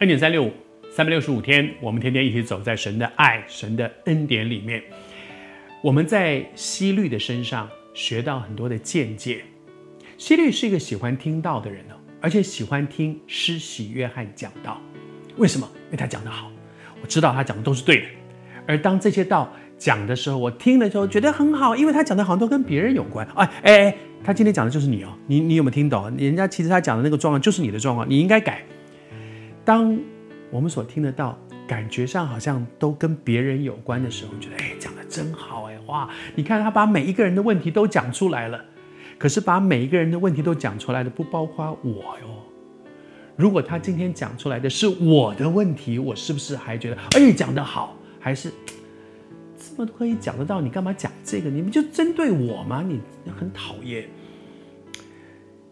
恩典三六五，三百六十五天，我们天天一起走在神的爱、神的恩典里面。我们在希律的身上学到很多的见解。希律是一个喜欢听道的人哦，而且喜欢听施洗约翰讲道。为什么？因为他讲得好，我知道他讲的都是对的。而当这些道讲的时候，我听的时候觉得很好，因为他讲的好像都跟别人有关。哎哎哎，他今天讲的就是你哦，你你有没有听懂？人家其实他讲的那个状况就是你的状况，你应该改。当我们所听得到，感觉上好像都跟别人有关的时候，觉得哎，讲得真好哎，哇！你看他把每一个人的问题都讲出来了，可是把每一个人的问题都讲出来的不包括我哟。如果他今天讲出来的是我的问题，我是不是还觉得哎，讲得好？还是这么可以讲得到？你干嘛讲这个？你们就针对我吗？你很讨厌。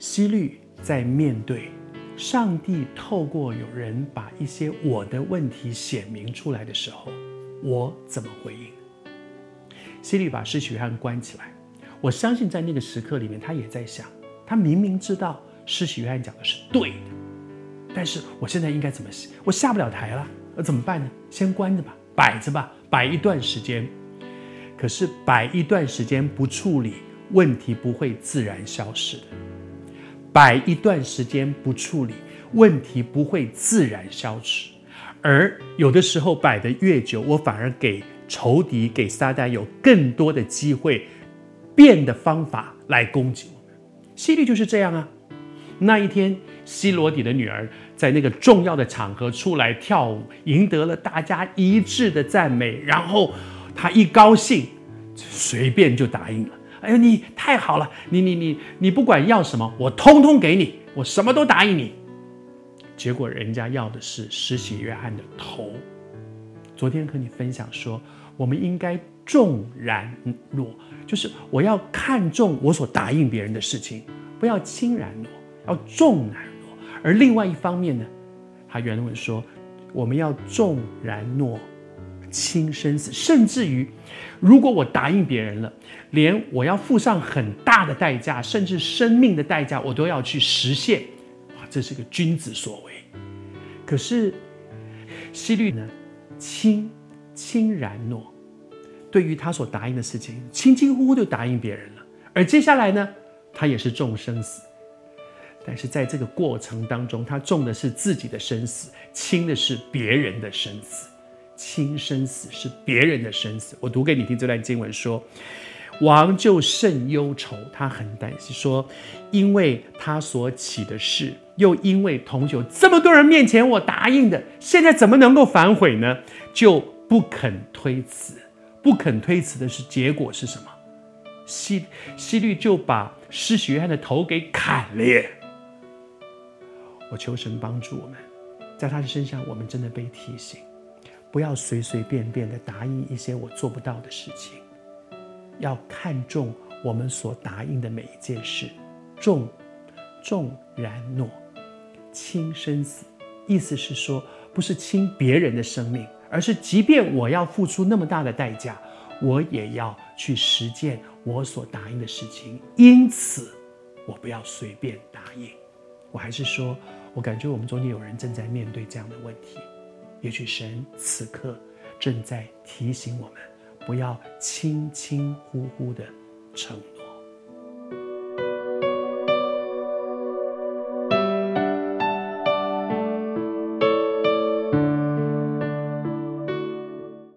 希律在面对。上帝透过有人把一些我的问题显明出来的时候，我怎么回应？希律把施洗约翰关起来，我相信在那个时刻里面，他也在想：他明明知道施洗约翰讲的是对的，但是我现在应该怎么？我下不了台了，那怎么办呢？先关着吧，摆着吧，摆一段时间。可是摆一段时间不处理，问题不会自然消失的。摆一段时间不处理，问题不会自然消失，而有的时候摆得越久，我反而给仇敌、给撒旦有更多的机会，变的方法来攻击我们。希律就是这样啊。那一天，西罗底的女儿在那个重要的场合出来跳舞，赢得了大家一致的赞美，然后她一高兴，随便就答应了。哎呦，你太好了！你你你你不管要什么，我通通给你，我什么都答应你。结果人家要的是施洗约翰的头。昨天和你分享说，我们应该重然诺，就是我要看重我所答应别人的事情，不要轻然诺，要重然诺。而另外一方面呢，他原文说，我们要重然诺。轻生死，甚至于，如果我答应别人了，连我要付上很大的代价，甚至生命的代价，我都要去实现。哇，这是个君子所为。可是希律呢，轻轻然诺，对于他所答应的事情，轻轻呼呼就答应别人了。而接下来呢，他也是重生死，但是在这个过程当中，他重的是自己的生死，轻的是别人的生死。亲生死是别人的生死。我读给你听这段经文说，王就甚忧愁，他很担心，说，因为他所起的事，又因为同酒这么多人面前我答应的，现在怎么能够反悔呢？就不肯推辞，不肯推辞的是结果是什么？西西律就把施洗约翰的头给砍了。我求神帮助我们，在他的身上，我们真的被提醒。不要随随便便的答应一些我做不到的事情，要看重我们所答应的每一件事，重重然诺，轻生死。意思是说，不是轻别人的生命，而是即便我要付出那么大的代价，我也要去实践我所答应的事情。因此，我不要随便答应。我还是说，我感觉我们中间有人正在面对这样的问题。也许神此刻正在提醒我们，不要轻轻忽忽的沉。